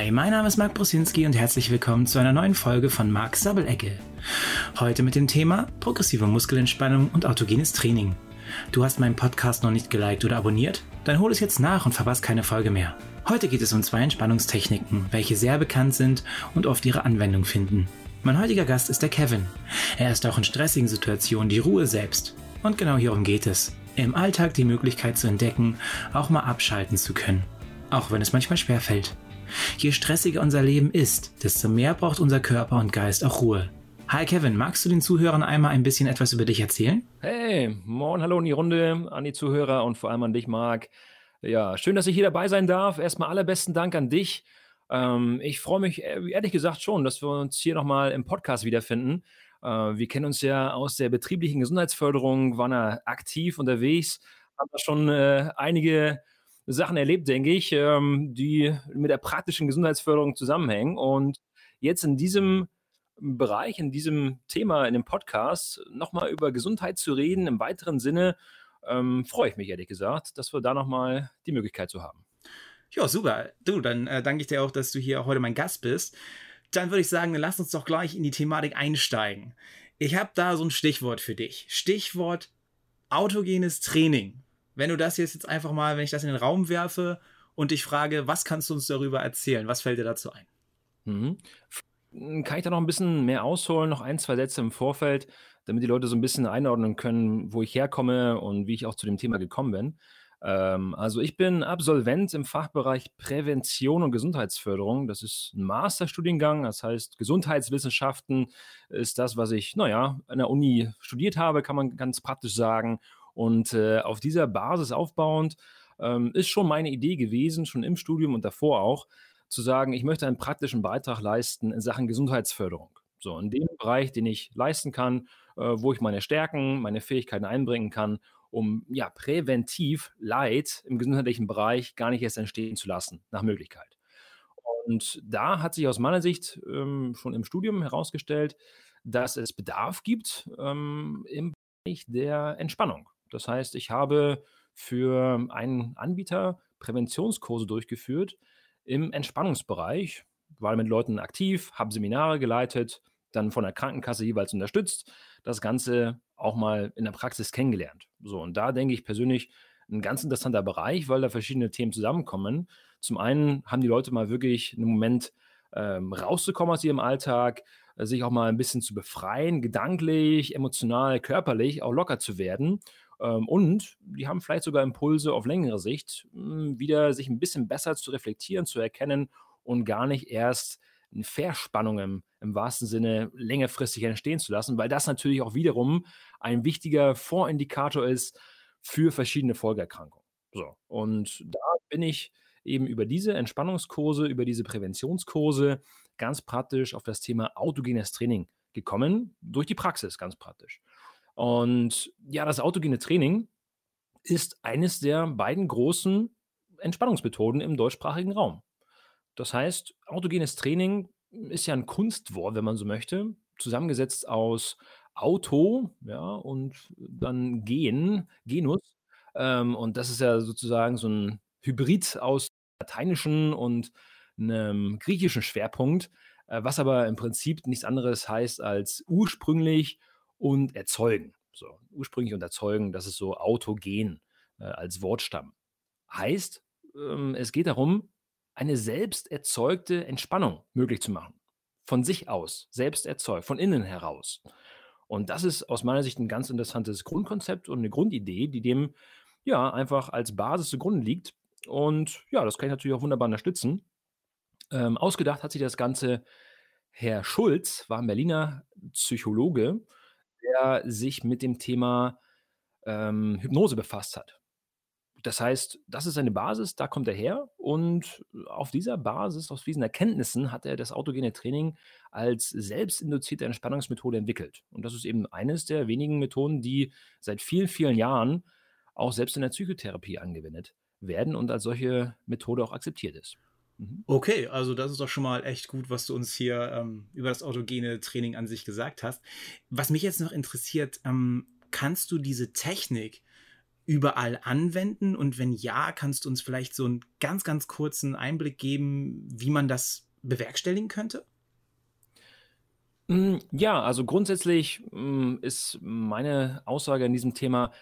Hi, mein Name ist Marc Brusinski und herzlich willkommen zu einer neuen Folge von Marks Sabbelecke. Heute mit dem Thema progressive Muskelentspannung und autogenes Training. Du hast meinen Podcast noch nicht geliked oder abonniert? Dann hol es jetzt nach und verpasst keine Folge mehr. Heute geht es um zwei Entspannungstechniken, welche sehr bekannt sind und oft ihre Anwendung finden. Mein heutiger Gast ist der Kevin. Er ist auch in stressigen Situationen die Ruhe selbst. Und genau hierum geht es. Im Alltag die Möglichkeit zu entdecken, auch mal abschalten zu können. Auch wenn es manchmal schwer fällt. Je stressiger unser Leben ist, desto mehr braucht unser Körper und Geist auch Ruhe. Hi Kevin, magst du den Zuhörern einmal ein bisschen etwas über dich erzählen? Hey, moin, hallo in die Runde, an die Zuhörer und vor allem an dich, Marc. Ja, schön, dass ich hier dabei sein darf. Erstmal allerbesten Dank an dich. Ähm, ich freue mich äh, ehrlich gesagt schon, dass wir uns hier nochmal im Podcast wiederfinden. Äh, wir kennen uns ja aus der betrieblichen Gesundheitsförderung, waren ja aktiv unterwegs, haben da schon äh, einige Sachen erlebt, denke ich, ähm, die mit der praktischen Gesundheitsförderung zusammenhängen. Und jetzt in diesem Bereich, in diesem Thema, in dem Podcast, nochmal über Gesundheit zu reden, im weiteren Sinne, ähm, freue ich mich ehrlich gesagt, dass wir da nochmal die Möglichkeit zu haben. Ja, super. Du, dann äh, danke ich dir auch, dass du hier heute mein Gast bist. Dann würde ich sagen, dann lass uns doch gleich in die Thematik einsteigen. Ich habe da so ein Stichwort für dich. Stichwort autogenes Training. Wenn du das jetzt, einfach mal, wenn ich das in den Raum werfe und dich frage, was kannst du uns darüber erzählen? Was fällt dir dazu ein? Mhm. Kann ich da noch ein bisschen mehr ausholen, noch ein, zwei Sätze im Vorfeld, damit die Leute so ein bisschen einordnen können, wo ich herkomme und wie ich auch zu dem Thema gekommen bin. Ähm, also ich bin Absolvent im Fachbereich Prävention und Gesundheitsförderung. Das ist ein Masterstudiengang, das heißt Gesundheitswissenschaften ist das, was ich, naja, an der Uni studiert habe, kann man ganz praktisch sagen. Und äh, auf dieser Basis aufbauend ähm, ist schon meine Idee gewesen, schon im Studium und davor auch, zu sagen, ich möchte einen praktischen Beitrag leisten in Sachen Gesundheitsförderung. So, in dem Bereich, den ich leisten kann, äh, wo ich meine Stärken, meine Fähigkeiten einbringen kann, um ja präventiv Leid im gesundheitlichen Bereich gar nicht erst entstehen zu lassen, nach Möglichkeit. Und da hat sich aus meiner Sicht ähm, schon im Studium herausgestellt, dass es Bedarf gibt ähm, im Bereich der Entspannung. Das heißt, ich habe für einen Anbieter Präventionskurse durchgeführt im Entspannungsbereich, war mit Leuten aktiv, habe Seminare geleitet, dann von der Krankenkasse jeweils unterstützt, das Ganze auch mal in der Praxis kennengelernt. So, und da denke ich persönlich, ein ganz interessanter Bereich, weil da verschiedene Themen zusammenkommen. Zum einen haben die Leute mal wirklich einen Moment ähm, rauszukommen aus ihrem Alltag, äh, sich auch mal ein bisschen zu befreien, gedanklich, emotional, körperlich auch locker zu werden und die haben vielleicht sogar Impulse auf längere Sicht, hm, wieder sich ein bisschen besser zu reflektieren, zu erkennen und gar nicht erst eine Verspannung im, im wahrsten Sinne längerfristig entstehen zu lassen, weil das natürlich auch wiederum ein wichtiger Vorindikator ist für verschiedene Folgeerkrankungen. So, und da bin ich eben über diese Entspannungskurse, über diese Präventionskurse ganz praktisch auf das Thema autogenes Training gekommen, durch die Praxis ganz praktisch. Und ja, das autogene Training ist eines der beiden großen Entspannungsmethoden im deutschsprachigen Raum. Das heißt, autogenes Training ist ja ein Kunstwort, wenn man so möchte, zusammengesetzt aus Auto, ja, und dann Gen, Genus. Ähm, und das ist ja sozusagen so ein Hybrid aus lateinischen und einem griechischen Schwerpunkt, äh, was aber im Prinzip nichts anderes heißt als ursprünglich und erzeugen. So, ursprünglich und erzeugen, das ist so autogen äh, als Wortstamm. Heißt, ähm, es geht darum, eine selbst erzeugte Entspannung möglich zu machen. Von sich aus, selbst erzeugt, von innen heraus. Und das ist aus meiner Sicht ein ganz interessantes Grundkonzept und eine Grundidee, die dem ja einfach als Basis zugrunde liegt. Und ja, das kann ich natürlich auch wunderbar unterstützen. Ähm, ausgedacht hat sich das Ganze Herr Schulz, war ein Berliner Psychologe, der sich mit dem Thema ähm, Hypnose befasst hat. Das heißt, das ist seine Basis, da kommt er her und auf dieser Basis, aus diesen Erkenntnissen hat er das autogene Training als selbstinduzierte Entspannungsmethode entwickelt. Und das ist eben eines der wenigen Methoden, die seit vielen, vielen Jahren auch selbst in der Psychotherapie angewendet werden und als solche Methode auch akzeptiert ist. Mhm. Okay, also das ist doch schon mal echt gut, was du uns hier ähm, über das autogene Training an sich gesagt hast. Was mich jetzt noch interessiert, ähm, kannst du diese Technik überall anwenden? Und wenn ja, kannst du uns vielleicht so einen ganz, ganz kurzen Einblick geben, wie man das bewerkstelligen könnte? Hm, ja, also grundsätzlich hm, ist meine Aussage an diesem Thema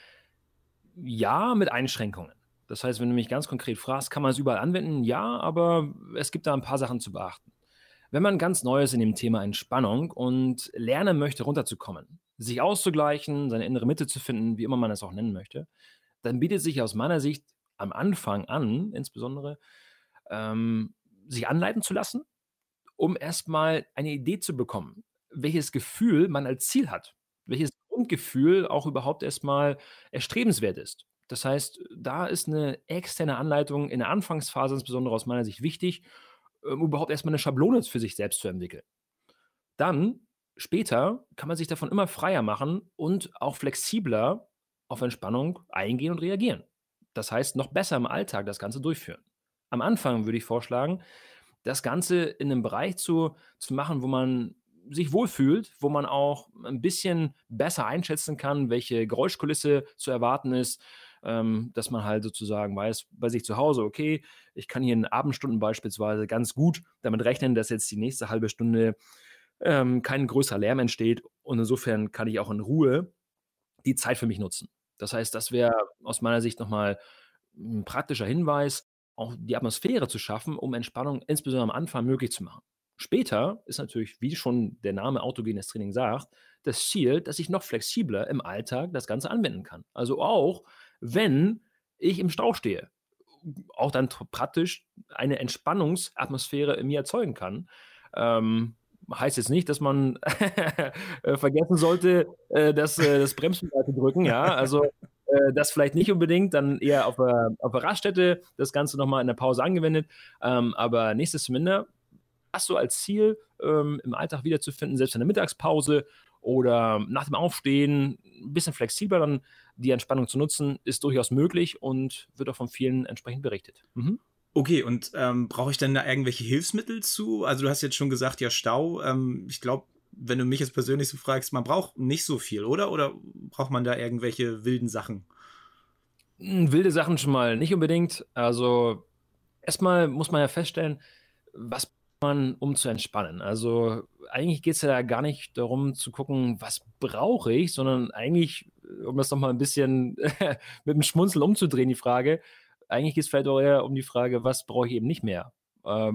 ja mit Einschränkungen. Das heißt, wenn du mich ganz konkret fragst, kann man es überall anwenden? Ja, aber es gibt da ein paar Sachen zu beachten. Wenn man ganz Neues in dem Thema Entspannung und lernen möchte, runterzukommen, sich auszugleichen, seine innere Mitte zu finden, wie immer man es auch nennen möchte, dann bietet sich aus meiner Sicht am Anfang an, insbesondere, ähm, sich anleiten zu lassen, um erstmal eine Idee zu bekommen, welches Gefühl man als Ziel hat, welches Grundgefühl auch überhaupt erstmal erstrebenswert ist. Das heißt, da ist eine externe Anleitung in der Anfangsphase insbesondere aus meiner Sicht wichtig, um überhaupt erstmal eine Schablone für sich selbst zu entwickeln. Dann, später, kann man sich davon immer freier machen und auch flexibler auf Entspannung eingehen und reagieren. Das heißt, noch besser im Alltag das Ganze durchführen. Am Anfang würde ich vorschlagen, das Ganze in einem Bereich zu, zu machen, wo man sich wohlfühlt, wo man auch ein bisschen besser einschätzen kann, welche Geräuschkulisse zu erwarten ist, ähm, dass man halt sozusagen weiß, bei sich zu Hause, okay, ich kann hier in Abendstunden beispielsweise ganz gut damit rechnen, dass jetzt die nächste halbe Stunde ähm, kein größerer Lärm entsteht und insofern kann ich auch in Ruhe die Zeit für mich nutzen. Das heißt, das wäre aus meiner Sicht nochmal ein praktischer Hinweis, auch die Atmosphäre zu schaffen, um Entspannung insbesondere am Anfang möglich zu machen. Später ist natürlich, wie schon der Name autogenes Training sagt, das Ziel, dass ich noch flexibler im Alltag das Ganze anwenden kann. Also auch wenn ich im Stau stehe. Auch dann praktisch eine Entspannungsatmosphäre in mir erzeugen kann. Ähm, heißt jetzt nicht, dass man äh, vergessen sollte, äh, das, äh, das Bremspedal zu drücken. Ja, also äh, das vielleicht nicht unbedingt, dann eher auf der, auf der Raststätte das Ganze nochmal in der Pause angewendet. Ähm, aber nichtsdestominder, das so als Ziel ähm, im Alltag wiederzufinden, selbst in der Mittagspause oder nach dem Aufstehen, ein bisschen flexibler dann die Entspannung zu nutzen, ist durchaus möglich und wird auch von vielen entsprechend berichtet. Mhm. Okay, und ähm, brauche ich denn da irgendwelche Hilfsmittel zu? Also du hast jetzt schon gesagt, ja, Stau. Ähm, ich glaube, wenn du mich jetzt persönlich so fragst, man braucht nicht so viel, oder? Oder braucht man da irgendwelche wilden Sachen? Hm, wilde Sachen schon mal nicht unbedingt. Also erstmal muss man ja feststellen, was man, um zu entspannen. Also eigentlich geht es ja gar nicht darum zu gucken, was brauche ich, sondern eigentlich, um das nochmal ein bisschen mit dem Schmunzeln umzudrehen, die Frage, eigentlich geht es vielleicht auch eher um die Frage, was brauche ich eben nicht mehr, ähm,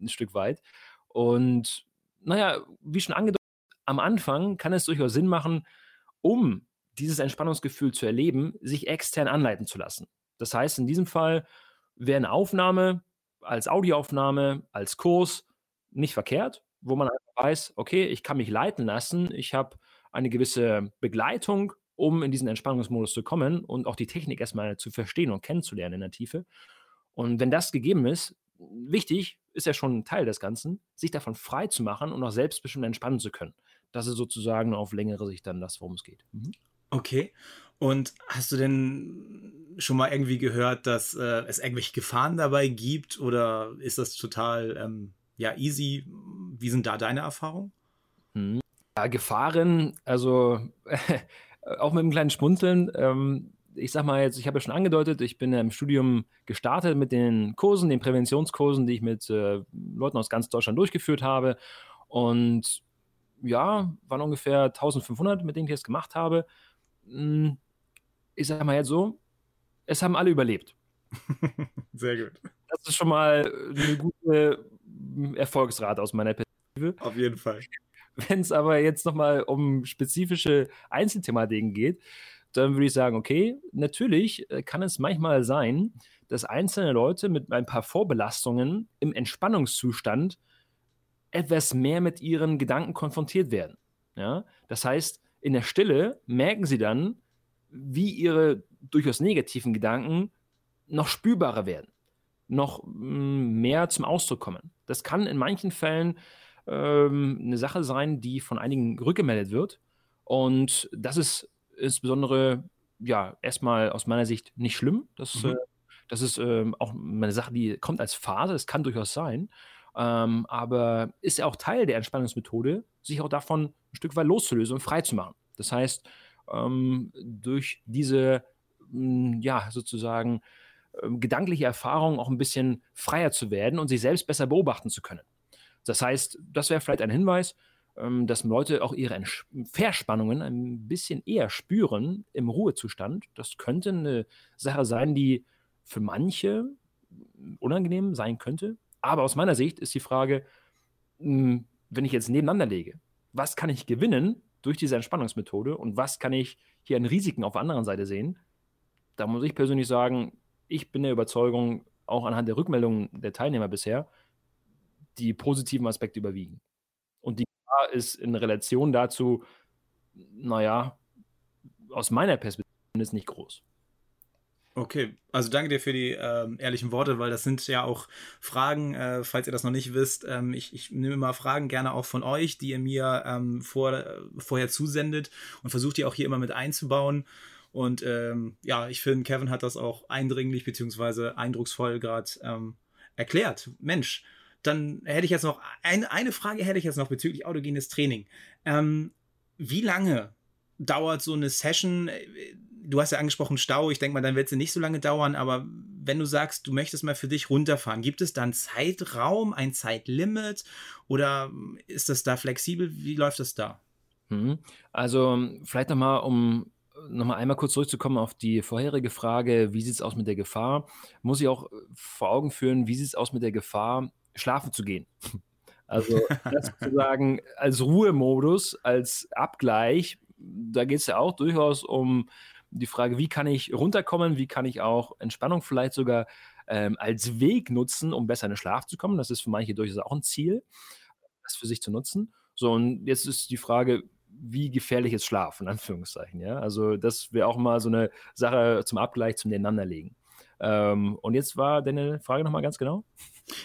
ein Stück weit. Und naja, wie schon angedeutet, am Anfang kann es durchaus Sinn machen, um dieses Entspannungsgefühl zu erleben, sich extern anleiten zu lassen. Das heißt, in diesem Fall wäre eine Aufnahme als Audioaufnahme, als Kurs nicht verkehrt, wo man einfach weiß, okay, ich kann mich leiten lassen, ich habe eine gewisse Begleitung, um in diesen Entspannungsmodus zu kommen und auch die Technik erstmal zu verstehen und kennenzulernen in der Tiefe. Und wenn das gegeben ist, wichtig, ist ja schon ein Teil des Ganzen, sich davon frei zu machen und auch selbstbestimmt entspannen zu können. Das ist sozusagen auf längere Sicht dann das, worum es geht. Mhm. Okay. Und hast du denn schon mal irgendwie gehört, dass äh, es irgendwelche Gefahren dabei gibt oder ist das total ähm, ja easy? Wie sind da deine Erfahrungen? Hm. Ja, Gefahren, also auch mit einem kleinen Spunzeln. Ähm, ich sag mal jetzt, ich habe ja schon angedeutet, ich bin ja im Studium gestartet mit den Kursen, den Präventionskursen, die ich mit äh, Leuten aus ganz Deutschland durchgeführt habe. Und ja, waren ungefähr 1500, mit denen ich das gemacht habe. Hm, ich sage mal jetzt so, es haben alle überlebt. Sehr gut. Das ist schon mal eine gute Erfolgsrate aus meiner Perspektive. Auf jeden Fall. Wenn es aber jetzt nochmal um spezifische Einzelthematiken geht, dann würde ich sagen, okay, natürlich äh, kann es manchmal sein, dass einzelne Leute mit ein paar Vorbelastungen im Entspannungszustand etwas mehr mit ihren Gedanken konfrontiert werden. Ja? Das heißt, in der Stille merken sie dann, wie ihre durchaus negativen Gedanken noch spürbarer werden, noch mm, mehr zum Ausdruck kommen. Das kann in manchen Fällen ähm, eine Sache sein, die von einigen rückgemeldet wird. Und das ist insbesondere, ja, erstmal aus meiner Sicht nicht schlimm. Das, mhm. äh, das ist äh, auch eine Sache, die kommt als Phase, das kann durchaus sein. Ähm, aber ist ja auch Teil der Entspannungsmethode, sich auch davon ein Stück weit loszulösen und frei zu machen. Das heißt, ähm, durch diese hm, ja, sozusagen ähm, gedankliche Erfahrung auch ein bisschen freier zu werden und sich selbst besser beobachten zu können. Das heißt, das wäre vielleicht ein Hinweis, ähm, dass Leute auch ihre Verspannungen ein bisschen eher spüren im Ruhezustand. Das könnte eine Sache sein, die für manche unangenehm sein könnte. Aber aus meiner Sicht ist die Frage, hm, wenn ich jetzt nebeneinander lege, was kann ich gewinnen durch diese Entspannungsmethode und was kann ich hier an Risiken auf der anderen Seite sehen? Da muss ich persönlich sagen, ich bin der Überzeugung, auch anhand der Rückmeldungen der Teilnehmer bisher, die positiven Aspekte überwiegen. Und die Gefahr ist in Relation dazu, naja, aus meiner Perspektive ist nicht groß. Okay, also danke dir für die ähm, ehrlichen Worte, weil das sind ja auch Fragen, äh, falls ihr das noch nicht wisst. Ähm, ich, ich nehme mal Fragen gerne auch von euch, die ihr mir ähm, vor, vorher zusendet und versucht die auch hier immer mit einzubauen. Und ähm, ja, ich finde, Kevin hat das auch eindringlich beziehungsweise eindrucksvoll gerade ähm, erklärt. Mensch, dann hätte ich jetzt noch ein, eine Frage hätte ich jetzt noch bezüglich autogenes Training. Ähm, wie lange dauert so eine Session? Du hast ja angesprochen Stau. Ich denke mal, dann wird sie nicht so lange dauern. Aber wenn du sagst, du möchtest mal für dich runterfahren, gibt es da einen Zeitraum, ein Zeitlimit oder ist das da flexibel? Wie läuft das da? Mhm. Also vielleicht nochmal, um nochmal einmal kurz zurückzukommen auf die vorherige Frage, wie sieht es aus mit der Gefahr, muss ich auch vor Augen führen, wie sieht es aus mit der Gefahr, schlafen zu gehen. Also das sozusagen als Ruhemodus, als Abgleich, da geht es ja auch durchaus um die Frage, wie kann ich runterkommen, wie kann ich auch Entspannung vielleicht sogar ähm, als Weg nutzen, um besser in den Schlaf zu kommen. Das ist für manche durchaus auch ein Ziel, das für sich zu nutzen. So, und jetzt ist die Frage, wie gefährlich ist Schlaf, in Anführungszeichen. Ja? Also das wäre auch mal so eine Sache zum Abgleich, zum Nenanderlegen. Ähm, und jetzt war deine Frage nochmal ganz genau?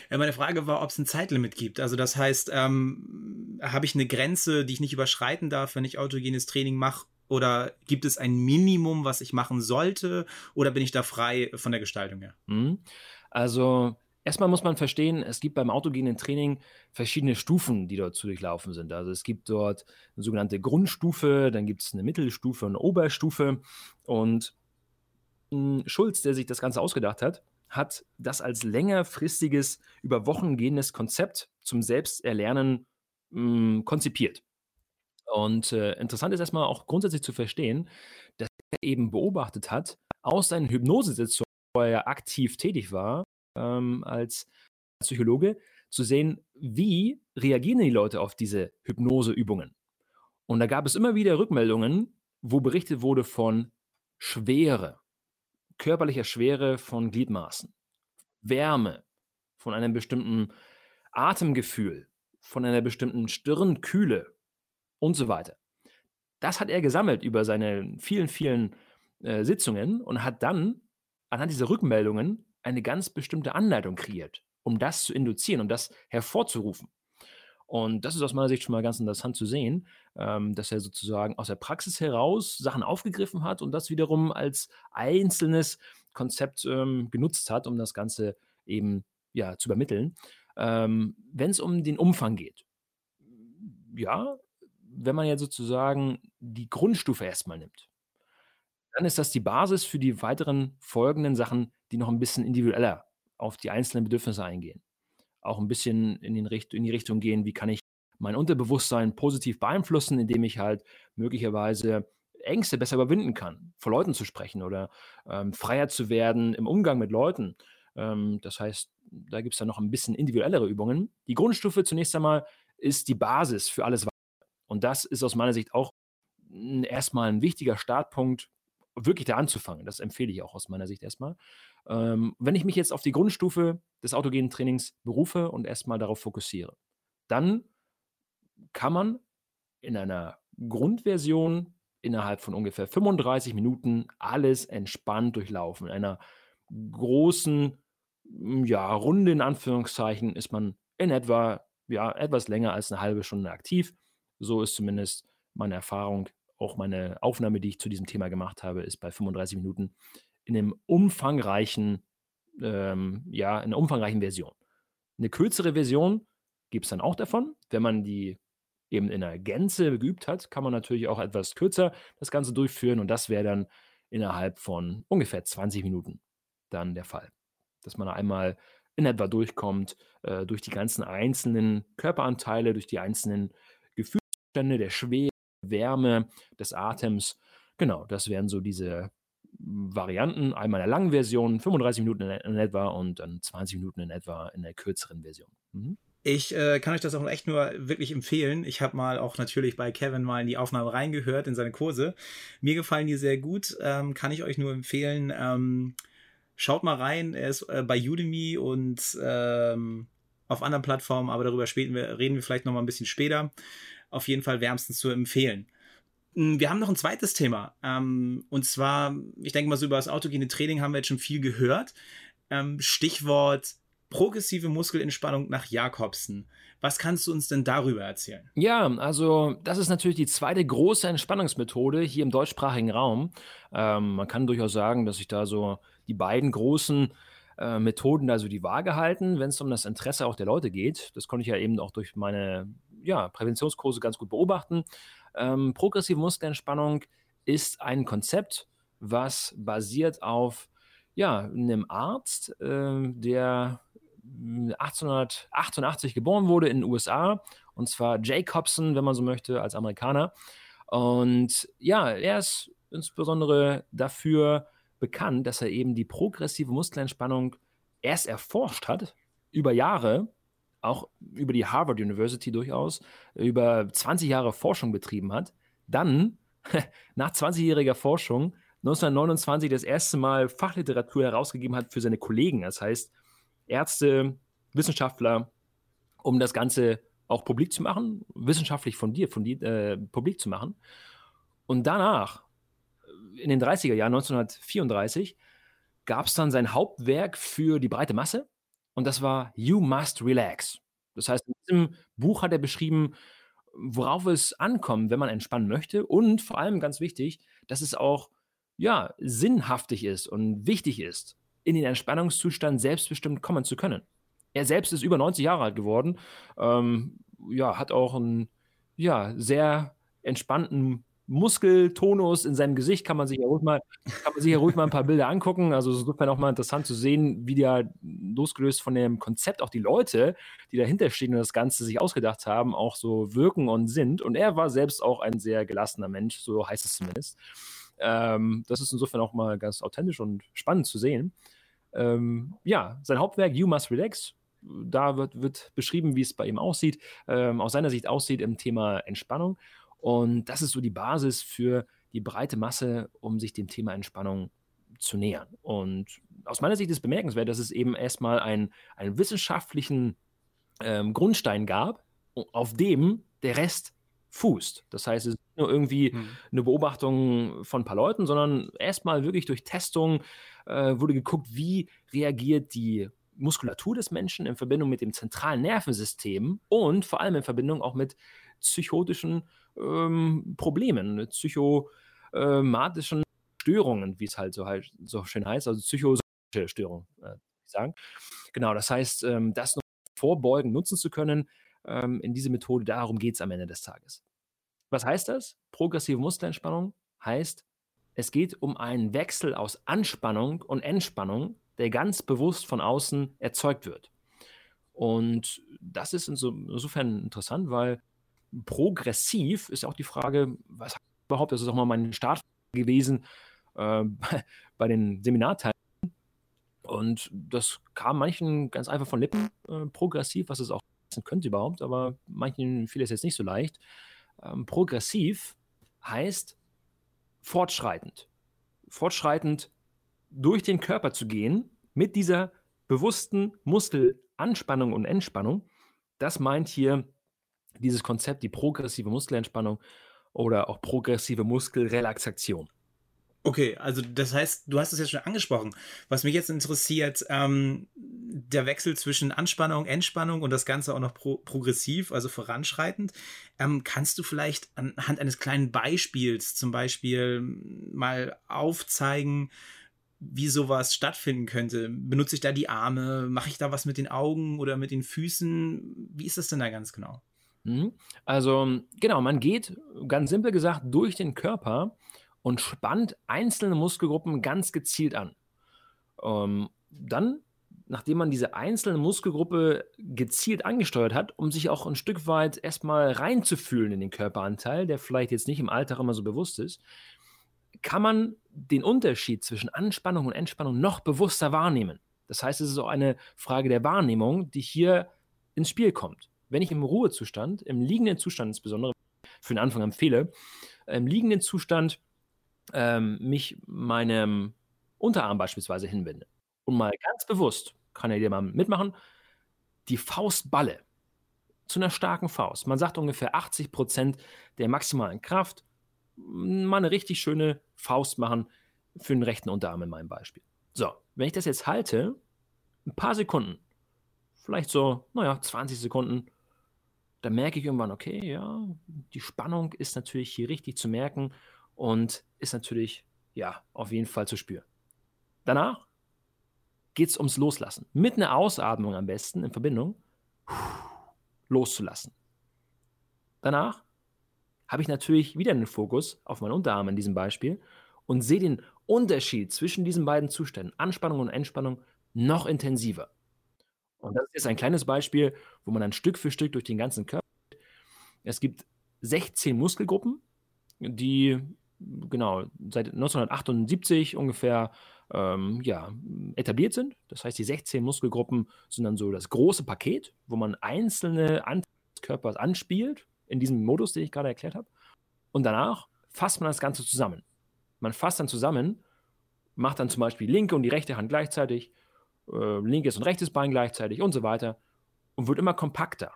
Ja, meine Frage war, ob es ein Zeitlimit gibt. Also das heißt, ähm, habe ich eine Grenze, die ich nicht überschreiten darf, wenn ich autogenes Training mache? Oder gibt es ein Minimum, was ich machen sollte? Oder bin ich da frei von der Gestaltung her? Mhm. Also Erstmal muss man verstehen, es gibt beim autogenen Training verschiedene Stufen, die dort zu durchlaufen sind. Also es gibt dort eine sogenannte Grundstufe, dann gibt es eine Mittelstufe und eine Oberstufe. Und Schulz, der sich das Ganze ausgedacht hat, hat das als längerfristiges, über Wochen gehendes Konzept zum Selbsterlernen mh, hm, konzipiert. Und äh, interessant ist erstmal auch grundsätzlich zu verstehen, dass er eben beobachtet hat, aus seinen Hypnosesitzungen, wo er aktiv tätig war, ähm, als Psychologe, zu sehen, wie reagieren die Leute auf diese Hypnoseübungen. Und da gab es immer wieder Rückmeldungen, wo berichtet wurde von Schwere, körperlicher Schwere von Gliedmaßen, Wärme, von einem bestimmten Atemgefühl, von einer bestimmten Stirnkühle und so weiter. Das hat er gesammelt über seine vielen, vielen äh, Sitzungen und hat dann anhand dieser Rückmeldungen eine ganz bestimmte Anleitung kreiert, um das zu induzieren, um das hervorzurufen. Und das ist aus meiner Sicht schon mal ganz interessant zu sehen, ähm, dass er sozusagen aus der Praxis heraus Sachen aufgegriffen hat und das wiederum als einzelnes Konzept ähm, genutzt hat, um das Ganze eben ja, zu übermitteln. Ähm, Wenn es um den Umfang geht, ja, wenn man jetzt sozusagen die Grundstufe erstmal nimmt, dann ist das die Basis für die weiteren folgenden Sachen, die noch ein bisschen individueller auf die einzelnen Bedürfnisse eingehen. Auch ein bisschen in, den Richt in die Richtung gehen, wie kann ich mein Unterbewusstsein positiv beeinflussen, indem ich halt möglicherweise Ängste besser überwinden kann, vor Leuten zu sprechen oder ähm, freier zu werden im Umgang mit Leuten. Ähm, das heißt, da gibt es dann noch ein bisschen individuellere Übungen. Die Grundstufe zunächst einmal ist die Basis für alles weitere. Und das ist aus meiner Sicht auch erstmal ein wichtiger Startpunkt wirklich da anzufangen. Das empfehle ich auch aus meiner Sicht erstmal. Ähm, wenn ich mich jetzt auf die Grundstufe des autogenen Trainings berufe und erstmal darauf fokussiere, dann kann man in einer Grundversion innerhalb von ungefähr 35 Minuten alles entspannt durchlaufen. In einer großen ja, Runde in Anführungszeichen ist man in etwa ja, etwas länger als eine halbe Stunde aktiv. So ist zumindest meine Erfahrung auch meine Aufnahme, die ich zu diesem Thema gemacht habe, ist bei 35 Minuten in einem umfangreichen, ähm, ja, in einer umfangreichen Version. Eine kürzere Version gibt es dann auch davon. Wenn man die eben in der Gänze geübt hat, kann man natürlich auch etwas kürzer das Ganze durchführen und das wäre dann innerhalb von ungefähr 20 Minuten dann der Fall. Dass man einmal in etwa durchkommt, äh, durch die ganzen einzelnen Körperanteile, durch die einzelnen Gefühlsstände der Schwere, Wärme, des Atems. Genau, das wären so diese Varianten. Einmal in der langen Version, 35 Minuten in, etwa und dann 20 Minuten in etwa in der kürzeren Version. Mhm. Ich äh, kann euch das auch echt nur wirklich empfehlen. Ich habe mal auch natürlich bei Kevin mal in die Aufnahme reingehört, in seine Kurse. Mir gefallen die sehr gut. Ähm, kann ich euch nur empfehlen. Ähm, schaut mal rein. Er ist äh, bei Udemy und ähm, auf anderen Plattformen, aber darüber wir, reden wir vielleicht noch mal ein bisschen später. Auf jeden Fall wärmstens zu empfehlen. Hm, wir haben noch ein zweites Thema. Ähm, und zwar, ich denke mal so über das autogene Training haben wir jetzt schon viel gehört. Ähm, Stichwort progressive Muskelentspannung nach Jakobsen. Was kannst du uns denn darüber erzählen? Ja, also das ist natürlich die zweite große Entspannungsmethode hier im deutschsprachigen Raum. Ähm, man kann durchaus sagen, dass sich da so die beiden großen äh, Methoden also die Waage halten, wenn es um das Interesse auch der Leute geht. Das konnte ich ja eben auch durch meine ja, Präventionskurse ganz gut beobachten. Ähm, progressive Muskelentspannung ist ein Konzept, was basiert auf ja, einem Arzt, äh, der 1888 geboren wurde in den USA, und zwar Jacobson, wenn man so möchte, als Amerikaner. Und ja, er ist insbesondere dafür bekannt, dass er eben die progressive Muskelentspannung erst erforscht hat, über Jahre, auch über die Harvard University durchaus, über 20 Jahre Forschung betrieben hat, dann nach 20-jähriger Forschung 1929 das erste Mal Fachliteratur herausgegeben hat für seine Kollegen. Das heißt, Ärzte, Wissenschaftler, um das Ganze auch publik zu machen, wissenschaftlich fundiert, fundiert äh, publik zu machen. Und danach, in den 30er Jahren, 1934, gab es dann sein Hauptwerk für die breite Masse und das war You Must Relax. Das heißt, in diesem Buch hat er beschrieben, worauf es ankommt, wenn man entspannen möchte und vor allem ganz wichtig, dass es auch ja, sinnhaftig ist und wichtig ist, in den Entspannungszustand selbstbestimmt kommen zu können. Er selbst ist über 90 Jahre alt geworden, ähm, ja, hat auch einen ja, sehr entspannten Muskeltonus in seinem Gesicht, kann man sich ja ruhig mal, kann man sich ja ruhig mal ein paar Bilder angucken. Also insofern auch mal interessant zu sehen, wie der losgelöst von dem Konzept auch die Leute, die dahinter stehen und das Ganze sich ausgedacht haben, auch so wirken und sind. Und er war selbst auch ein sehr gelassener Mensch, so heißt es zumindest. Ähm, das ist insofern auch mal ganz authentisch und spannend zu sehen. Ähm, ja, sein Hauptwerk You Must Relax, da wird, wird beschrieben, wie es bei ihm aussieht, ähm, aus seiner Sicht aussieht im Thema Entspannung. Und das ist so die Basis für die breite Masse, um sich dem Thema Entspannung zu nähern. Und aus meiner Sicht ist bemerkenswert, dass es eben erstmal einen, einen wissenschaftlichen ähm, Grundstein gab, auf dem der Rest fußt. Das heißt, es ist nicht nur irgendwie hm. eine Beobachtung von ein paar Leuten, sondern erstmal wirklich durch Testung äh, wurde geguckt, wie reagiert die Muskulatur des Menschen in Verbindung mit dem zentralen Nervensystem und vor allem in Verbindung auch mit psychotischen ähm, Problemen, mit psychomatischen Störungen, wie es halt so, halt so schön heißt, also psychosomatorische Störungen, äh, sagen. Genau, das heißt, ähm, das noch vorbeugen, nutzen zu können, ähm, in diese Methode, darum geht es am Ende des Tages. Was heißt das? Progressive Muskelentspannung heißt, es geht um einen Wechsel aus Anspannung und Entspannung, der ganz bewusst von außen erzeugt wird. Und das ist insofern interessant, weil progressiv ist auch die Frage, was überhaupt, das ist auch mal mein Start gewesen äh, bei den Seminarteilen. Und das kam manchen ganz einfach von Lippen, äh, progressiv, was es auch könnte überhaupt, aber manchen fiel es jetzt nicht so leicht. Ähm, progressiv heißt fortschreitend. Fortschreitend durch den Körper zu gehen mit dieser bewussten Muskelanspannung und Entspannung. Das meint hier dieses Konzept, die progressive Muskelentspannung oder auch progressive Muskelrelaxation. Okay, also das heißt, du hast es jetzt schon angesprochen. Was mich jetzt interessiert, ähm, der Wechsel zwischen Anspannung, Entspannung und das Ganze auch noch pro progressiv, also voranschreitend. Ähm, kannst du vielleicht anhand eines kleinen Beispiels zum Beispiel mal aufzeigen, wie sowas stattfinden könnte? Benutze ich da die Arme? Mache ich da was mit den Augen oder mit den Füßen? Wie ist das denn da ganz genau? Mhm. Also genau, man geht ganz simpel gesagt durch den Körper und spannt einzelne Muskelgruppen ganz gezielt an. Ähm, dann, nachdem man diese einzelne Muskelgruppe gezielt angesteuert hat, um sich auch ein Stück weit erstmal reinzufühlen in den Körperanteil, der vielleicht jetzt nicht im Alltag immer so bewusst ist, kann man den Unterschied zwischen Anspannung und Entspannung noch bewusster wahrnehmen. Das heißt, es ist auch eine Frage der Wahrnehmung, die hier ins Spiel kommt. Wenn ich im Ruhezustand, im liegenden Zustand insbesondere, für den Anfang empfehle, im liegenden Zustand ähm, mich meinem Unterarm beispielsweise hinwende und mal ganz bewusst, kann er dir mal mitmachen, die Faustballe zu einer starken Faust. Man sagt ungefähr 80 Prozent der maximalen Kraft. Mal eine richtig schöne Faust machen für den rechten Unterarm in meinem Beispiel. So, wenn ich das jetzt halte, ein paar Sekunden, vielleicht so, naja, 20 Sekunden, dann merke ich irgendwann, okay, ja, die Spannung ist natürlich hier richtig zu merken und ist natürlich, ja, auf jeden Fall zu spüren. Danach geht es ums Loslassen. Mit einer Ausatmung am besten in Verbindung loszulassen. Danach habe ich natürlich wieder den Fokus auf meinen Unterarm in diesem Beispiel und sehe den Unterschied zwischen diesen beiden Zuständen, Anspannung und Entspannung, noch intensiver. Und das ist jetzt ein kleines Beispiel, wo man dann Stück für Stück durch den ganzen Körper. Es gibt 16 Muskelgruppen, die genau seit 1978 ungefähr ähm, ja, etabliert sind. Das heißt, die 16 Muskelgruppen sind dann so das große Paket, wo man einzelne Anteile des Körpers anspielt, in diesem Modus, den ich gerade erklärt habe. Und danach fasst man das Ganze zusammen. Man fasst dann zusammen, macht dann zum Beispiel linke und die rechte Hand gleichzeitig, äh, linkes und rechtes Bein gleichzeitig und so weiter und wird immer kompakter.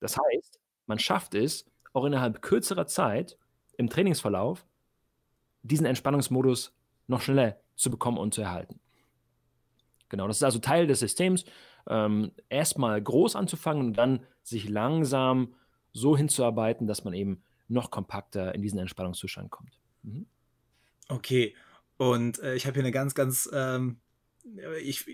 Das heißt, man schafft es, auch innerhalb kürzerer Zeit im Trainingsverlauf diesen Entspannungsmodus noch schneller zu bekommen und zu erhalten. Genau, das ist also Teil des Systems, ähm, erstmal groß anzufangen und dann sich langsam so hinzuarbeiten, dass man eben noch kompakter in diesen Entspannungszustand kommt. Mhm. Okay, und äh, ich habe hier eine ganz, ganz ähm, ich,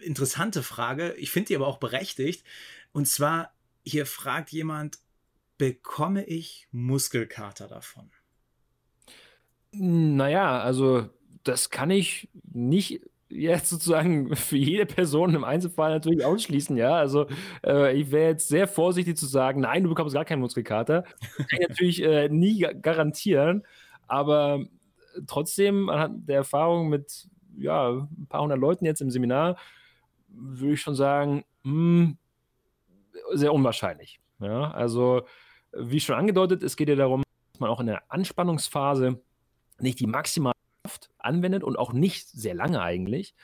interessante Frage. Ich finde die aber auch berechtigt. Und zwar, hier fragt jemand, bekomme ich Muskelkater davon? Naja, also das kann ich nicht jetzt sozusagen für jede Person im Einzelfall natürlich ausschließen, ja. Also äh, ich wäre jetzt sehr vorsichtig zu sagen, nein, du bekommst gar keinen Muskelkater. Kann ich natürlich äh, nie garantieren, aber trotzdem anhand der Erfahrung mit ja, ein paar hundert Leuten jetzt im Seminar, würde ich schon sagen, mh, hm, sehr unwahrscheinlich. Ja, also wie schon angedeutet, es geht ja darum, dass man auch in der Anspannungsphase nicht die maximale Kraft anwendet und auch nicht sehr lange eigentlich.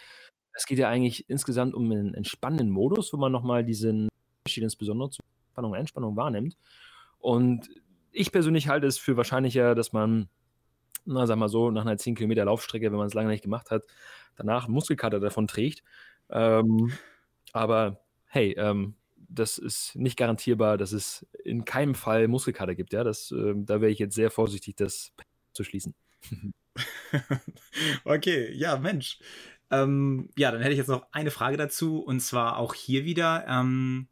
Es geht ja eigentlich insgesamt um einen entspannenden Modus, wo man nochmal diesen Unterschied insbesondere zu Spannung und Entspannung wahrnimmt. Und ich persönlich halte es für wahrscheinlicher, dass man, na, sag mal so, nach einer 10 Kilometer Laufstrecke, wenn man es lange nicht gemacht hat, danach Muskelkater davon trägt. Ähm, aber hey, ähm, das ist nicht garantierbar, dass es in keinem Fall Muskelkater gibt. Ja, das, äh, da wäre ich jetzt sehr vorsichtig, das zu schließen. okay, ja, Mensch. Ähm, ja, dann hätte ich jetzt noch eine Frage dazu und zwar auch hier wieder ähm,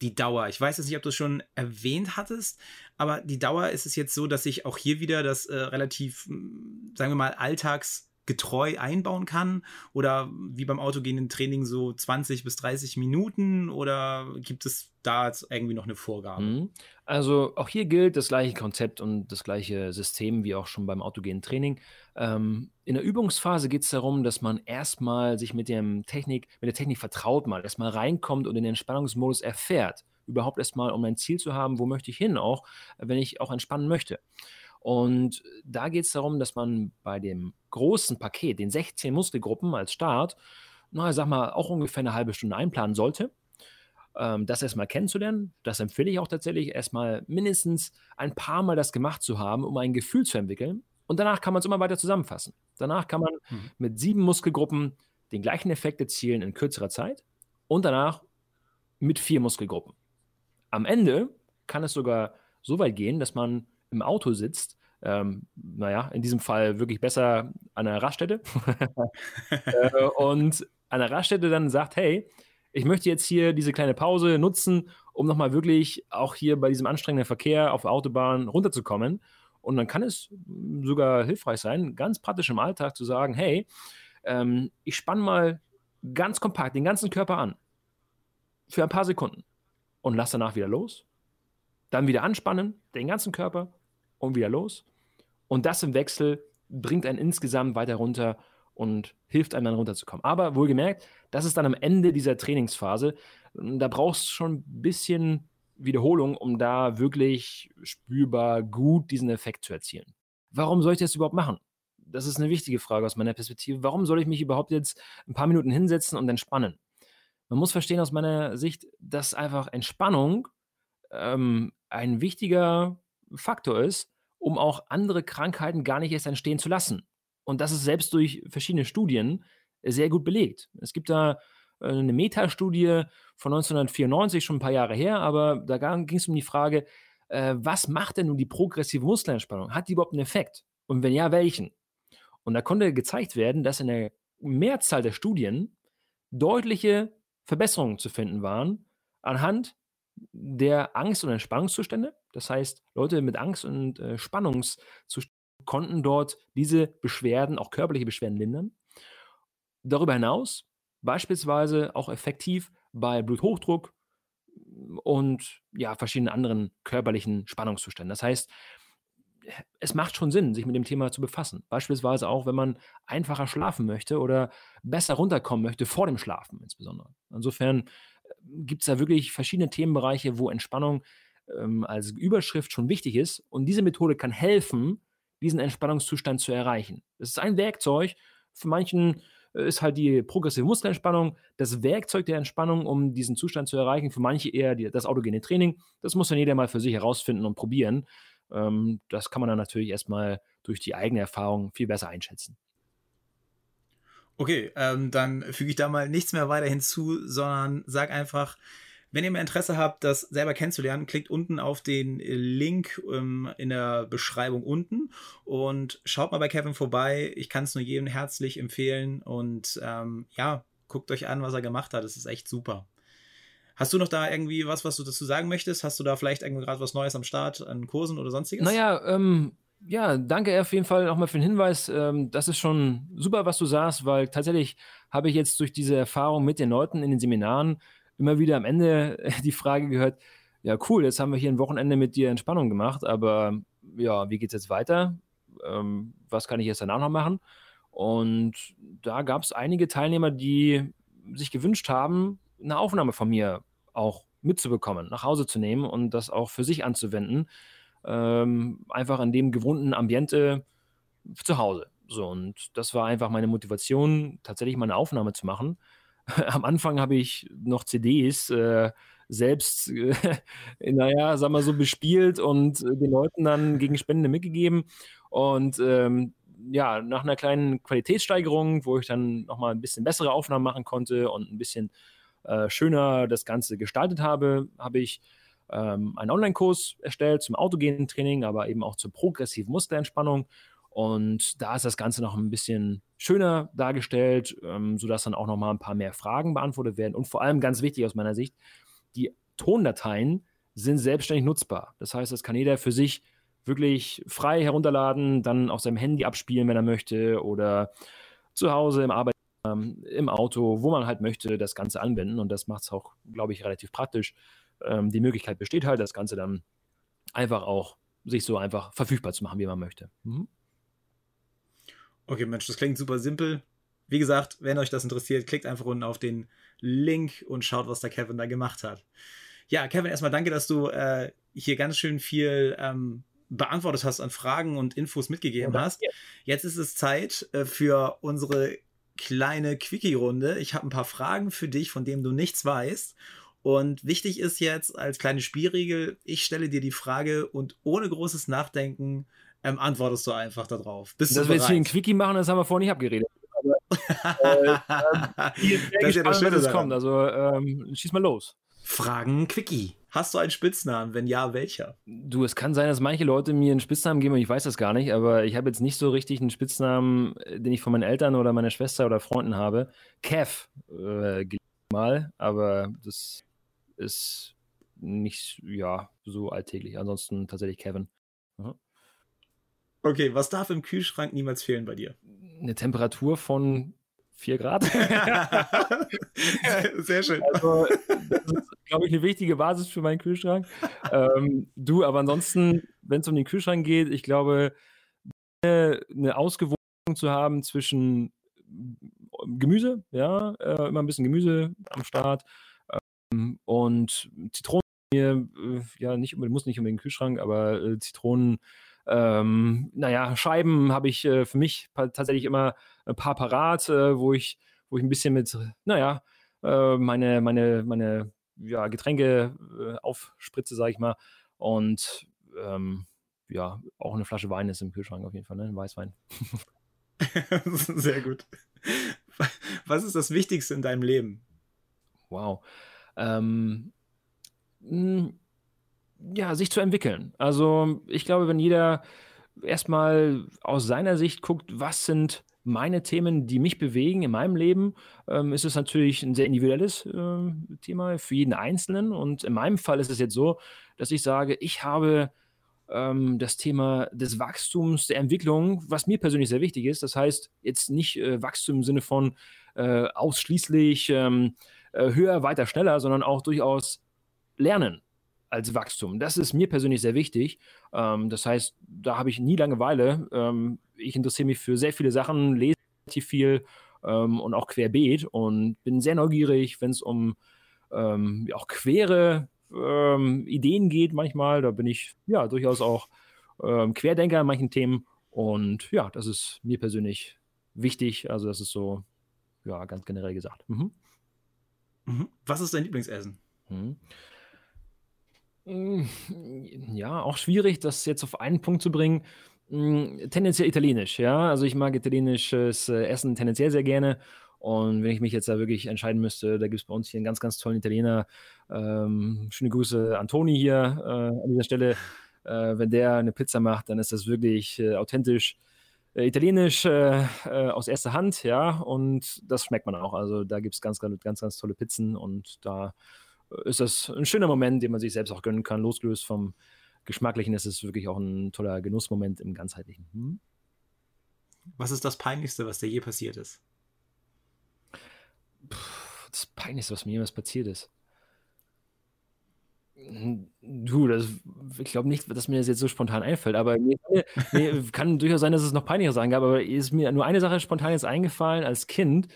die Dauer. Ich weiß jetzt nicht, ob du es schon erwähnt hattest, aber die Dauer ist es jetzt so, dass ich auch hier wieder das äh, relativ, sagen wir mal, alltags getreu einbauen kann? Oder wie beim autogenen Training so 20 bis 30 Minuten? Oder gibt es da irgendwie noch eine Vorgabe? Mhm. Also auch hier gilt das gleiche Konzept und das gleiche System wie auch schon beim autogenen Training. Ähm, in der Übungsphase geht es darum, dass man erstmal sich mit, dem Technik, mit der Technik vertraut mal, erstmal reinkommt und den Entspannungsmodus erfährt. Überhaupt erstmal, um ein Ziel zu haben, wo möchte ich hin auch, wenn ich auch entspannen möchte. Und da geht es darum, dass man bei dem großen Paket, den 16 Muskelgruppen als Start, na, ich sag mal, auch ungefähr eine halbe Stunde einplanen sollte. Ähm, das erstmal kennenzulernen, das empfehle ich auch tatsächlich, erstmal mindestens ein paar Mal das gemacht zu haben, um ein Gefühl zu entwickeln. Und danach kann man es immer weiter zusammenfassen. Danach kann man mhm. mit sieben Muskelgruppen den gleichen Effekt erzielen in kürzerer Zeit und danach mit vier Muskelgruppen. Am Ende kann es sogar so weit gehen, dass man im Auto sitzt, ähm, naja, in diesem Fall wirklich besser an einer Raststätte äh, und an der Raststätte dann sagt, hey, ich möchte jetzt hier diese kleine Pause nutzen, um nochmal wirklich auch hier bei diesem anstrengenden Verkehr auf der Autobahn runterzukommen Und dann kann es sogar hilfreich sein, ganz praktisch im Alltag zu sagen, hey, ähm, ich spanne mal ganz kompakt den ganzen Körper an für ein paar Sekunden und lass danach wieder los. Dann wieder anspannen, den ganzen Körper und wieder los. Und das im Wechsel bringt einen insgesamt weiter runter und hilft einem dann runterzukommen. Aber wohlgemerkt, das ist dann am Ende dieser Trainingsphase. Da brauchst du schon ein bisschen Wiederholung, um da wirklich spürbar gut diesen Effekt zu erzielen. Warum soll ich das überhaupt machen? Das ist eine wichtige Frage aus meiner Perspektive. Warum soll ich mich überhaupt jetzt ein paar Minuten hinsetzen und entspannen? Man muss verstehen aus meiner Sicht, dass einfach Entspannung ähm, ein wichtiger Faktor ist, um auch andere Krankheiten gar nicht erst entstehen zu lassen. Und das ist selbst durch verschiedene Studien sehr gut belegt. Es gibt da äh, eine Metastudie von 1994, schon ein paar Jahre her, aber da ging es um die Frage, äh, was macht denn nun die progressive Muskelentspannung? Hat die überhaupt einen Effekt? Und wenn ja, welchen? Und da konnte gezeigt werden, dass in der Mehrzahl der Studien deutliche Verbesserungen zu finden waren anhand der Angst- und Entspannungszustände. Das heißt, Leute mit Angst- und äh, Spannungszuständen konnten dort diese Beschwerden, auch körperliche Beschwerden lindern. Darüber hinaus beispielsweise auch effektiv bei Bluthochdruck und ja, verschiedenen anderen körperlichen Spannungszuständen. Das heißt, es macht schon Sinn, sich mit dem Thema zu befassen. Beispielsweise auch, wenn man einfacher schlafen möchte oder besser runterkommen möchte vor dem Schlafen insbesondere. Insofern äh, gibt es da wirklich verschiedene Themenbereiche, wo Entspannung ähm, als Überschrift schon wichtig ist. Und diese Methode kann helfen, diesen Entspannungszustand zu erreichen. Es ist ein Werkzeug. Für manchen äh, ist halt die progressive Muskelentspannung das Werkzeug der Entspannung, um diesen Zustand zu erreichen. Für manche eher die, das autogene Training. Das muss dann jeder mal für sich herausfinden und probieren. Ähm, das kann man dann natürlich erstmal durch die eigene Erfahrung viel besser einschätzen. Okay, ähm, dann füge ich da mal nichts mehr weiter hinzu, sondern sag einfach, wenn ihr mehr Interesse habt, das selber kennenzulernen, klickt unten auf den Link ähm, in der Beschreibung unten und schaut mal bei Kevin vorbei. Ich kann es nur jedem herzlich empfehlen und ähm, ja, guckt euch an, was er gemacht hat. Es ist echt super. Hast du noch da irgendwie was, was du dazu sagen möchtest? Hast du da vielleicht irgendwie gerade was Neues am Start an Kursen oder sonstiges? Naja, ähm, ja, danke auf jeden Fall nochmal für den Hinweis. Ähm, das ist schon super, was du sagst, weil tatsächlich habe ich jetzt durch diese Erfahrung mit den Leuten in den Seminaren immer wieder am Ende die Frage gehört, ja cool, jetzt haben wir hier ein Wochenende mit dir Entspannung gemacht, aber ja, wie geht es jetzt weiter? Ähm, was kann ich jetzt danach noch machen? Und da gab es einige Teilnehmer, die sich gewünscht haben, eine Aufnahme von mir auch mitzubekommen, nach Hause zu nehmen und das auch für sich anzuwenden. Ähm, einfach in dem gewohnten Ambiente zu Hause. So, und das war einfach meine Motivation, tatsächlich mal eine Aufnahme zu machen. Am Anfang habe ich noch CDs äh, selbst, äh, naja, sag mal so, bespielt und äh, den Leuten dann gegen Spende mitgegeben. Und ähm, ja, nach einer kleinen Qualitätssteigerung, wo ich dann nochmal ein bisschen bessere Aufnahmen machen konnte und ein bisschen äh, schöner das Ganze gestaltet habe, habe ich ähm, einen Online-Kurs erstellt zum autogenen Training, aber eben auch zur progressiven Muskelentspannung. Und da ist das Ganze noch ein bisschen schöner dargestellt, ähm, sodass dann auch noch mal ein paar mehr Fragen beantwortet werden. Und vor allem ganz wichtig aus meiner Sicht, die Tondateien sind selbstständig nutzbar. Das heißt, das kann jeder für sich wirklich frei herunterladen, dann auf seinem Handy abspielen, wenn er möchte, oder zu Hause im Arbeit ähm, im Auto, wo man halt möchte, das Ganze anwenden. Und das macht es auch, glaube ich, relativ praktisch. Ähm, die Möglichkeit besteht halt, das Ganze dann einfach auch sich so einfach verfügbar zu machen, wie man möchte. Mhm. Okay, Mensch, das klingt super simpel. Wie gesagt, wenn euch das interessiert, klickt einfach unten auf den Link und schaut, was der Kevin da gemacht hat. Ja, Kevin, erstmal danke, dass du äh, hier ganz schön viel ähm, beantwortet hast an Fragen und Infos mitgegeben ja, hast. Jetzt ist es Zeit äh, für unsere kleine Quickie-Runde. Ich habe ein paar Fragen für dich, von denen du nichts weißt. Und wichtig ist jetzt als kleine Spielregel, ich stelle dir die Frage und ohne großes Nachdenken ähm, antwortest du einfach darauf. Bist Dass wir jetzt hier ein Quickie machen, das haben wir vorher nicht abgeredet. Aber, äh, äh, das ist ja das Schöne, kommt. Also ähm, schieß mal los. Fragen Quickie. Hast du einen Spitznamen? Wenn ja, welcher? Du, es kann sein, dass manche Leute mir einen Spitznamen geben, ich weiß das gar nicht, aber ich habe jetzt nicht so richtig einen Spitznamen, den ich von meinen Eltern oder meiner Schwester oder Freunden habe. Kev, äh, mal, aber das ist nicht, ja, so alltäglich. Ansonsten tatsächlich Kevin. Mhm. Okay, was darf im Kühlschrank niemals fehlen bei dir? Eine Temperatur von 4 Grad. Sehr schön. Also, das ist, glaube ich, eine wichtige Basis für meinen Kühlschrank. Ähm, du, aber ansonsten, wenn es um den Kühlschrank geht, ich glaube, eine Ausgewogenheit zu haben zwischen Gemüse, ja, äh, immer ein bisschen Gemüse am Start ähm, und Zitronen, äh, ja, nicht muss nicht unbedingt den Kühlschrank, aber äh, Zitronen, ähm, naja, Scheiben habe ich äh, für mich tatsächlich immer ein paar parat, äh, wo ich, wo ich ein bisschen mit, naja, äh, meine, meine, meine ja, Getränke äh, aufspritze, sage ich mal. Und ähm, ja, auch eine Flasche Wein ist im Kühlschrank auf jeden Fall, ne? Ein Weißwein. Sehr gut. Was ist das Wichtigste in deinem Leben? Wow. Ähm, hm, ja, sich zu entwickeln. Also ich glaube, wenn jeder erstmal aus seiner Sicht guckt, was sind meine Themen, die mich bewegen in meinem Leben, ähm, ist es natürlich ein sehr individuelles äh, Thema für jeden Einzelnen. Und in meinem Fall ist es jetzt so, dass ich sage, ich habe ähm, das Thema des Wachstums, der Entwicklung, was mir persönlich sehr wichtig ist. Das heißt, jetzt nicht äh, Wachstum im Sinne von äh, ausschließlich ähm, äh, höher, weiter, schneller, sondern auch durchaus Lernen als Wachstum. Das ist mir persönlich sehr wichtig. Ähm, das heißt, da habe ich nie Langeweile. Ähm, ich interessiere mich für sehr viele Sachen, lese relativ viel ähm, und auch querbeet und bin sehr neugierig, wenn es um ähm, auch quere ähm, Ideen geht manchmal. Da bin ich ja durchaus auch Querdenker in manchen Themen. Und ja, das ist mir persönlich wichtig. Also das ist so, ja, ganz generell gesagt. Mhm. Mhm. Was ist dein Lieblingsessen? Mhm. Mm, ja, auch schwierig, das jetzt auf einen Punkt zu bringen. Mm, tendenziell italienisch, ja. Also ich mag italienisches äh, Essen tendenziell sehr gerne. Und wenn ich mich jetzt da wirklich entscheiden müsste, da gibt es bei uns hier einen ganz, ganz tollen Italiener. Ähm, schöne Grüße an Toni hier äh, an dieser Stelle. Äh, wenn der eine Pizza macht, dann ist das wirklich äh, authentisch. Äh, italienisch äh, aus erster Hand, ja, und das schmeckt man auch. Also da gibt es ganz, ganz, ganz, ganz tolle Pizzen und da ist das ein schöner Moment, den man sich selbst auch gönnen kann. Losgelöst vom Geschmacklichen ist es wirklich auch ein toller Genussmoment im Ganzheitlichen. Hm? Was ist das Peinlichste, was dir je passiert ist? das Peinlichste, was mir jemals passiert ist. Hm, du, das, ich glaube nicht, dass mir das jetzt so spontan einfällt, aber mir, mir kann durchaus sein, dass es noch peinlicher sein gab, aber ist mir nur eine Sache spontan jetzt eingefallen als Kind.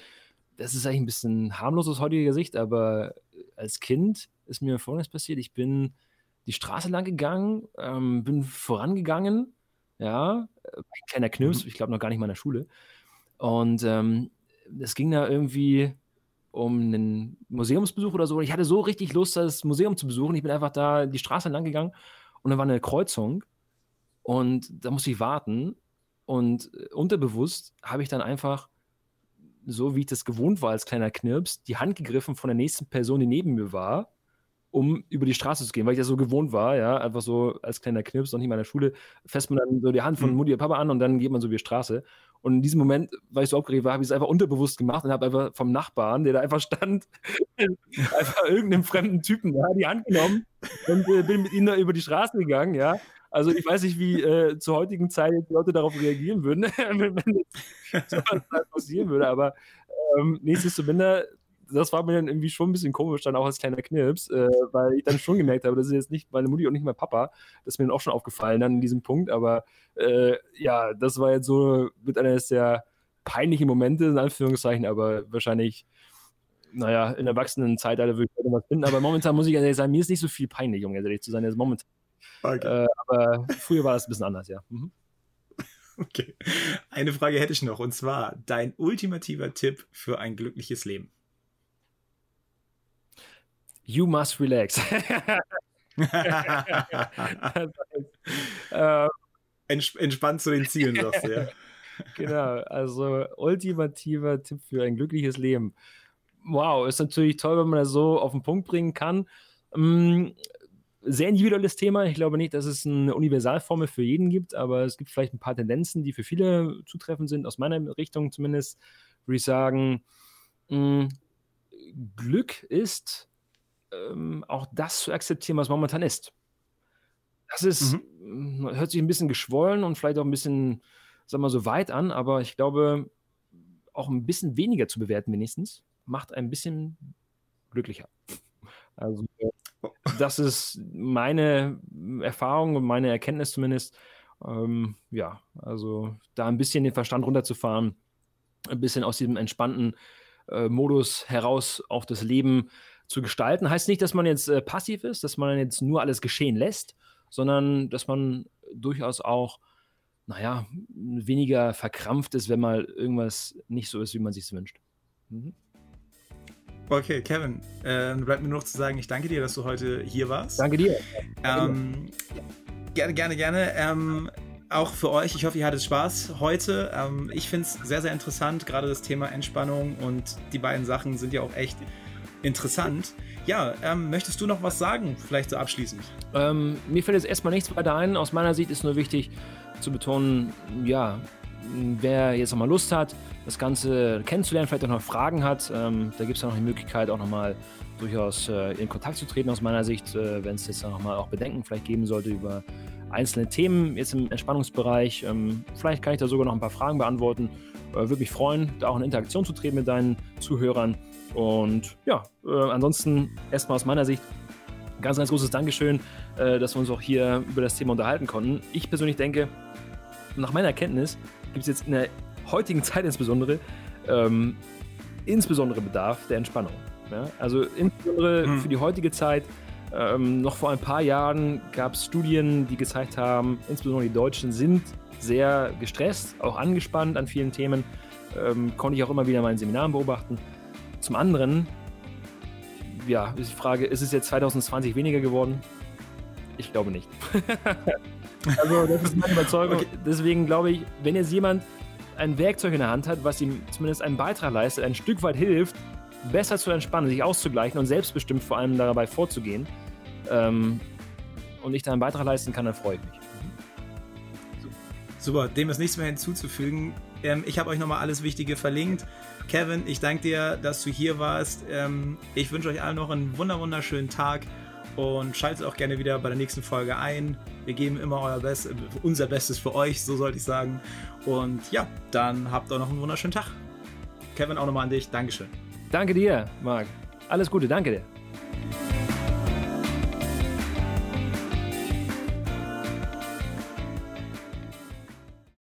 Das ist eigentlich ein bisschen harmlos aus heutiger Sicht, aber als Kind ist mir Folgendes passiert. Ich bin die Straße lang gegangen, ähm, bin vorangegangen, ja, ein kleiner Knirps, mhm. ich glaube noch gar nicht mal in der Schule. Und ähm, es ging da irgendwie um einen Museumsbesuch oder so. Ich hatte so richtig Lust, das Museum zu besuchen. Ich bin einfach da die Straße lang gegangen und da war eine Kreuzung und da musste ich warten. Und äh, unterbewusst habe ich dann einfach so wie ich das gewohnt war als kleiner Knirps, die Hand gegriffen von der nächsten Person, die neben mir war, um über die Straße zu gehen, weil ich das so gewohnt war, ja, einfach so als kleiner Knirps, noch nicht mal in der Schule, fässt man dann so die Hand von mhm. Mutti und Papa an und dann geht man so über die Straße. Und in diesem Moment, weil ich so aufgeregt war, habe ich es einfach unterbewusst gemacht und habe einfach vom Nachbarn, der da einfach stand, einfach irgendeinem fremden Typen ja, die Hand genommen und äh, bin mit ihm da über die Straße gegangen, ja. Also ich weiß nicht, wie äh, zur heutigen Zeit die Leute darauf reagieren würden, wenn, sowas passieren würde, aber ähm, nichtsdestominder, das war mir dann irgendwie schon ein bisschen komisch, dann auch als kleiner Knirps, äh, weil ich dann schon gemerkt habe, das ist jetzt nicht meine Mutti und nicht mein Papa. Das ist mir dann auch schon aufgefallen dann in diesem Punkt, aber äh, ja, das war jetzt so mit eines der peinlichen Momente, in Anführungszeichen, aber wahrscheinlich naja, in der Erwachsenenzeitalter würde ich was finden, aber momentan muss ich ehrlich sagen, mir ist nicht so viel peinlich, um ehrlich zu sein, jetzt momentan Okay. Äh, aber früher war das ein bisschen anders, ja. Mhm. Okay. Eine Frage hätte ich noch, und zwar dein ultimativer Tipp für ein glückliches Leben. You must relax. äh, Entspannt zu den Zielen, sagst du, ja. genau, also ultimativer Tipp für ein glückliches Leben. Wow, ist natürlich toll, wenn man das so auf den Punkt bringen kann. Sehr individuelles Thema. Ich glaube nicht, dass es eine Universalformel für jeden gibt, aber es gibt vielleicht ein paar Tendenzen, die für viele zutreffend sind. Aus meiner Richtung zumindest würde ich sagen, mh, hm, Glück ist ähm, auch das zu akzeptieren, was momentan ist. Das ist, mhm. hört sich ein bisschen geschwollen und vielleicht auch ein bisschen, sagen wir mal, so weit an, aber ich glaube, auch ein bisschen weniger zu bewerten wenigstens, macht ein bisschen glücklicher. Also das ist meine Erfahrung und meine Erkenntnis zumindest. Ähm, ja, also da ein bisschen den Verstand runterzufahren, ein bisschen aus diesem entspannten äh, Modus heraus auch das Leben zu gestalten. Heißt nicht, dass man jetzt äh, passiv ist, dass man jetzt nur alles geschehen lässt, sondern dass man durchaus auch, naja, weniger verkrampft ist, wenn mal irgendwas nicht so ist, wie man sich wünscht. Mhm. Okay, Kevin, äh, bleibt mir nur noch zu sagen, ich danke dir, dass du heute hier warst. Danke dir. Ähm, gerne, gerne, gerne. Ähm, auch für euch, ich hoffe, ihr hattet Spaß heute. Ähm, ich finde es sehr, sehr interessant, gerade das Thema Entspannung und die beiden Sachen sind ja auch echt interessant. Ja, ähm, möchtest du noch was sagen, vielleicht so abschließend? Ähm, mir fällt jetzt erstmal nichts weiter ein. Aus meiner Sicht ist nur wichtig zu betonen, ja, wer jetzt nochmal Lust hat, das Ganze kennenzulernen, vielleicht auch noch Fragen hat, ähm, da gibt es ja noch die Möglichkeit, auch nochmal durchaus äh, in Kontakt zu treten aus meiner Sicht, äh, wenn es jetzt nochmal auch Bedenken vielleicht geben sollte über einzelne Themen jetzt im Entspannungsbereich. Ähm, vielleicht kann ich da sogar noch ein paar Fragen beantworten. Äh, Würde mich freuen, da auch in Interaktion zu treten mit deinen Zuhörern. Und ja, äh, ansonsten erstmal aus meiner Sicht ganz, ganz großes Dankeschön, äh, dass wir uns auch hier über das Thema unterhalten konnten. Ich persönlich denke, nach meiner Erkenntnis gibt es jetzt in der heutigen Zeit insbesondere ähm, insbesondere Bedarf der Entspannung. Ja? Also insbesondere hm. für die heutige Zeit. Ähm, noch vor ein paar Jahren gab es Studien, die gezeigt haben, insbesondere die Deutschen sind sehr gestresst, auch angespannt an vielen Themen. Ähm, konnte ich auch immer wieder in meinen Seminaren beobachten. Zum anderen, ja, ist die Frage, ist es jetzt 2020 weniger geworden? Ich glaube nicht. also, das ist meine Überzeugung. Okay. Deswegen glaube ich, wenn jetzt jemand ein Werkzeug in der Hand hat, was ihm zumindest einen Beitrag leistet, ein Stück weit hilft, besser zu entspannen, sich auszugleichen und selbstbestimmt vor allem dabei vorzugehen ähm, und ich da einen Beitrag leisten kann, dann freue ich mich. Super, dem ist nichts mehr hinzuzufügen. Ähm, ich habe euch nochmal alles Wichtige verlinkt. Kevin, ich danke dir, dass du hier warst. Ähm, ich wünsche euch allen noch einen wunderschönen Tag und schaltet auch gerne wieder bei der nächsten Folge ein. Wir geben immer euer Best, unser Bestes für euch, so sollte ich sagen. Und ja, dann habt auch noch einen wunderschönen Tag. Kevin, auch nochmal an dich. Dankeschön. Danke dir, Marc. Alles Gute, danke dir.